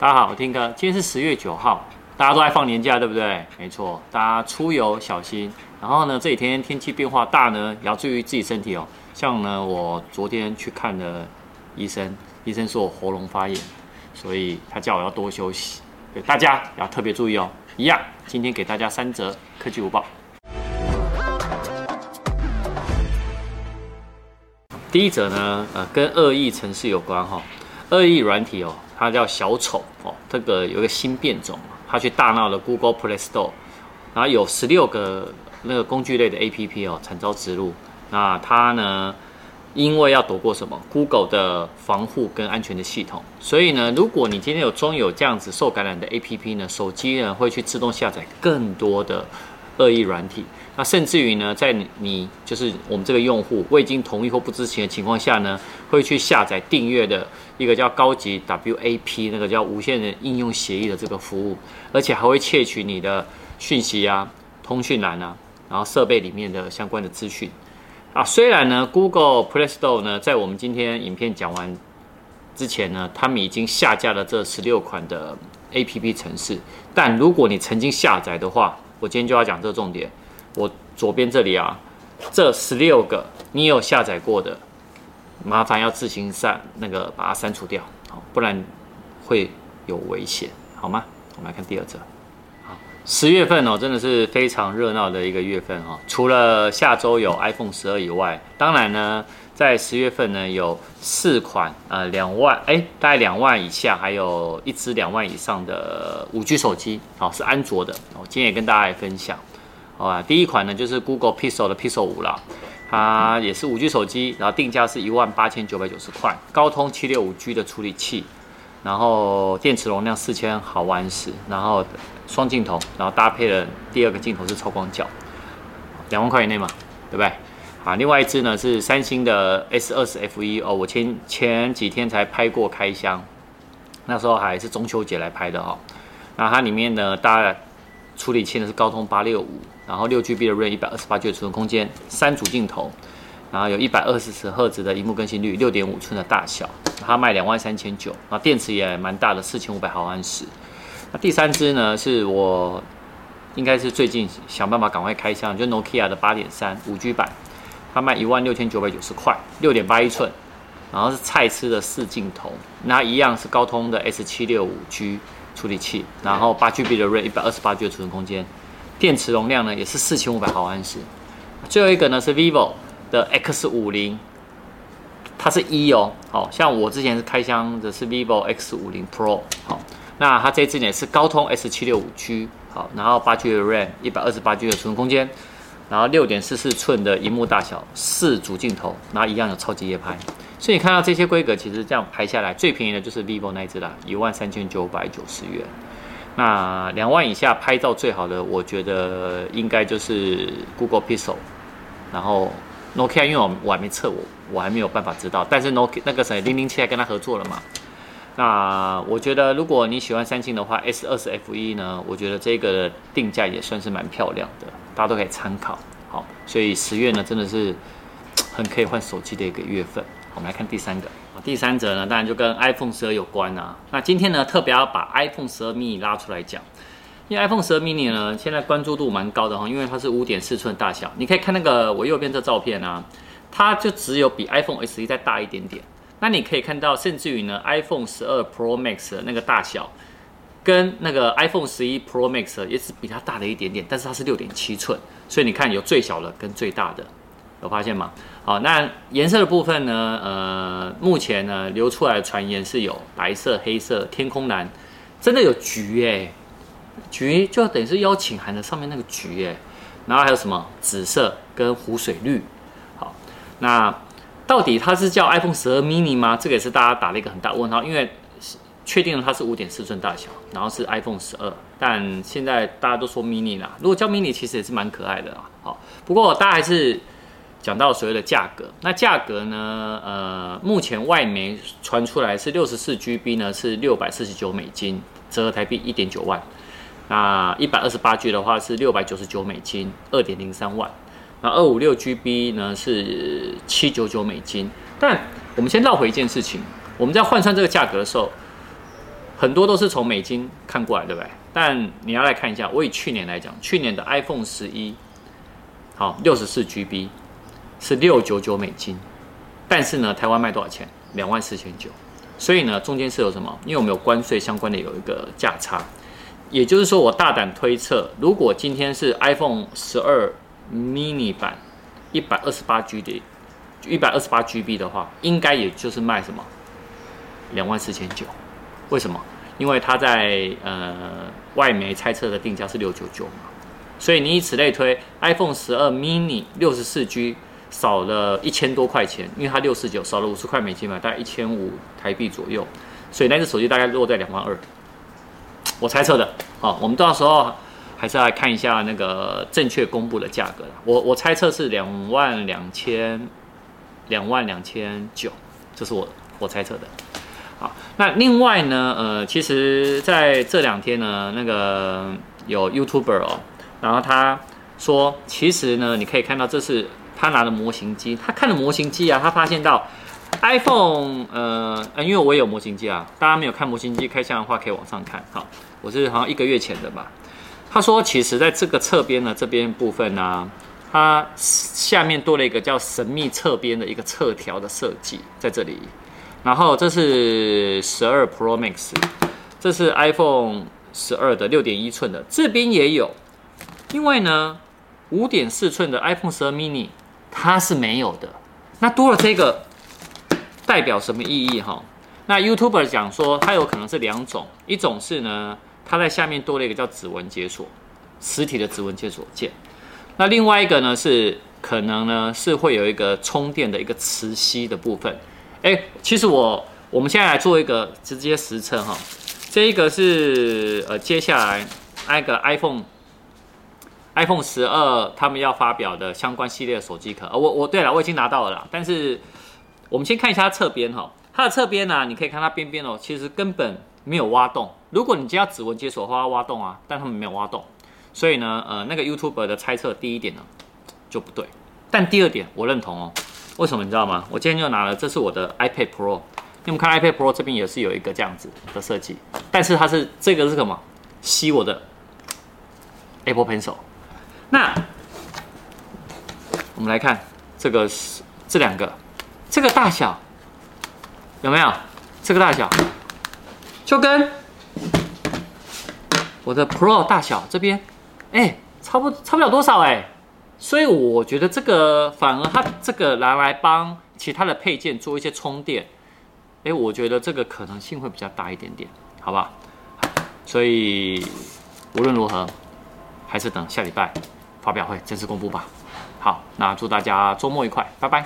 大家好，我听哥，今天是十月九号，大家都在放年假，对不对？没错，大家出游小心。然后呢，这几天天气变化大呢，也要注意自己身体哦。像呢，我昨天去看了医生，医生说我喉咙发炎，所以他叫我要多休息。对，大家要特别注意哦。一样，今天给大家三则科技午报。第一则呢，呃，跟恶意程式有关哈、哦，恶意软体哦。它叫小丑哦，这个有一个新变种，它去大闹了 Google Play Store，然后有十六个那个工具类的 APP 哦，惨遭植入。那它呢，因为要躲过什么 Google 的防护跟安全的系统，所以呢，如果你今天有装有这样子受感染的 APP 呢，手机呢会去自动下载更多的恶意软体。那甚至于呢，在你就是我们这个用户未经同意或不知情的情况下呢，会去下载订阅的一个叫高级 WAP 那个叫无线的应用协议的这个服务，而且还会窃取你的讯息啊、通讯栏啊，然后设备里面的相关的资讯啊。虽然呢，Google Play Store 呢，在我们今天影片讲完之前呢，他们已经下架了这十六款的 APP 程式，但如果你曾经下载的话，我今天就要讲这个重点。我左边这里啊，这十六个你有下载过的，麻烦要自行删那个把它删除掉，好，不然会有危险，好吗？我们来看第二则。十月份哦，真的是非常热闹的一个月份哦。除了下周有 iPhone 十二以外，当然呢，在十月份呢，有四款呃两万哎，大概两万以下，还有一支两万以上的五 G 手机，好，是安卓的。我今天也跟大家来分享。好吧，第一款呢就是 Google Pixel 的 Pixel 五啦，它也是五 G 手机，然后定价是一万八千九百九十块，高通七六五 G 的处理器，然后电池容量四千毫安时，然后双镜头，然后搭配了第二个镜头是超广角，两万块以内嘛，对不对？啊，另外一支呢是三星的 S 二十 FE 哦，我前前几天才拍过开箱，那时候还是中秋节来拍的哈、哦，那它里面呢大概处理器呢是高通八六五。然后六 GB 的 RAM，一百二十八 G 的储存空间，三组镜头，然后有一百二十赫兹的荧幕更新率，六点五寸的大小，它卖两万三千九，那电池也蛮大的，四千五百毫安时。那第三支呢，是我应该是最近想办法赶快开箱，就 Nokia 的八点三五 G 版，它卖一万六千九百九十块，六点八一寸，然后是蔡司的四镜头，那一样是高通的 S 七六五 G 处理器，然后八 GB 的 RAM，一百二十八 G 的储存空间。电池容量呢也是四千五百毫安时，最后一个呢是 vivo 的 X 五零，它是一哦，好像我之前是开箱的是 vivo X 五零 Pro，好，那它这支呢是高通 S 七六五 G，好，然后八 G 的 RAM，一百二十八 G 的储存空间，然后六点四四寸的荧幕大小，四组镜头，然后一样有超级夜拍，所以你看到这些规格，其实这样排下来最便宜的就是 vivo 那一支啦，一万三千九百九十元。那两万以下拍照最好的，我觉得应该就是 Google Pixel，然后 Nokia，因为我我还没测，我我还没有办法知道。但是 Nokia 那个谁零零七还跟他合作了嘛？那我觉得如果你喜欢三星的话，S 二十 FE 呢，我觉得这个定价也算是蛮漂亮的，大家都可以参考。好，所以十月呢真的是很可以换手机的一个月份。我们来看第三个。第三者呢，当然就跟 iPhone 十二有关啊。那今天呢，特别要把 iPhone 十二 mini 拉出来讲，因为 iPhone 十二 mini 呢，现在关注度蛮高的哈，因为它是五点四寸大小。你可以看那个我右边这照片啊，它就只有比 iPhone SE 再大一点点。那你可以看到，甚至于呢，iPhone 十二 Pro Max 的那个大小，跟那个 iPhone 十一 Pro Max 也是比它大了一点点，但是它是六点七寸，所以你看有最小的跟最大的。有发现吗？好，那颜色的部分呢？呃，目前呢流出来的传言是有白色、黑色、天空蓝，真的有橘哎，橘就等于是邀请函的上面那个橘哎，然后还有什么紫色跟湖水绿。好，那到底它是叫 iPhone 十二 mini 吗？这个也是大家打了一个很大问号，因为确定了它是五点四寸大小，然后是 iPhone 十二，但现在大家都说 mini 啦。如果叫 mini，其实也是蛮可爱的啊。好，不过大家还是。讲到所谓的价格，那价格呢？呃，目前外媒传出来是六十四 GB 呢，是六百四十九美金，折合台币一点九万。那一百二十八 G 的话是六百九十九美金，二点零三万。那二五六 GB 呢是七九九美金。但我们先绕回一件事情，我们在换算这个价格的时候，很多都是从美金看过来，对不对？但你要来看一下，我以去年来讲，去年的 iPhone 十一，好，六十四 GB 是六九九美金，但是呢，台湾卖多少钱？两万四千九。所以呢，中间是有什么？因为我们有关税相关的有一个价差，也就是说，我大胆推测，如果今天是 iPhone 十二 mini 版一百二十八 G 的，一百二十八 GB 的话，应该也就是卖什么？两万四千九。为什么？因为它在呃外媒猜测的定价是六九九嘛，所以你以此类推，iPhone 十二 mini 六十四 G 少了一千多块钱，因为它六四九少了五十块美金嘛，大概一千五台币左右，所以那只手机大概落在两万二。我猜测的，好，我们到时候还是来看一下那个正确公布的价格啦。我我猜测是两万两千，两万两千九，这是我我猜测的。好，那另外呢，呃，其实在这两天呢，那个有 YouTuber 哦，然后他说，其实呢，你可以看到这是他拿的模型机，他看了模型机啊，他发现到 iPhone，呃，因为我也有模型机啊，大家没有看模型机开箱的话，可以往上看。好，我是好像一个月前的吧。他说，其实在这个侧边呢，这边部分呢、它下面多了一个叫神秘侧边的一个侧条的设计，在这里。然后这是十二 Pro Max，这是 iPhone 十二的六点一寸的，这边也有。因为呢，五点四寸的 iPhone 十二 mini 它是没有的。那多了这个，代表什么意义哈？那 YouTuber 讲说它有可能是两种，一种是呢，它在下面多了一个叫指纹解锁，实体的指纹解锁键。那另外一个呢是可能呢是会有一个充电的一个磁吸的部分。哎，其实我我们现在来做一个直接实测哈，这一个是呃接下来那个 iPhone iPhone 十二他们要发表的相关系列的手机壳，呃，我我对了，我已经拿到了啦，但是我们先看一下它侧边哈，它的侧边呢，你可以看它边边哦，其实根本没有挖洞。如果你今天要指纹解锁的话，要挖洞啊，但他们没有挖洞，所以呢，呃，那个 YouTuber 的猜测第一点呢就不对，但第二点我认同哦。为什么你知道吗？我今天就拿了，这是我的 iPad Pro。你们看 iPad Pro 这边也是有一个这样子的设计，但是它是这个是什么？吸我的 Apple Pencil。那我们来看这个是这两个，这个大小有没有？这个大小就跟我的 Pro 大小这边，哎，差不差不了多少哎。所以我觉得这个反而它这个拿来帮其他的配件做一些充电，诶，我觉得这个可能性会比较大一点点，好不好？所以无论如何，还是等下礼拜发表会正式公布吧。好，那祝大家周末愉快，拜拜。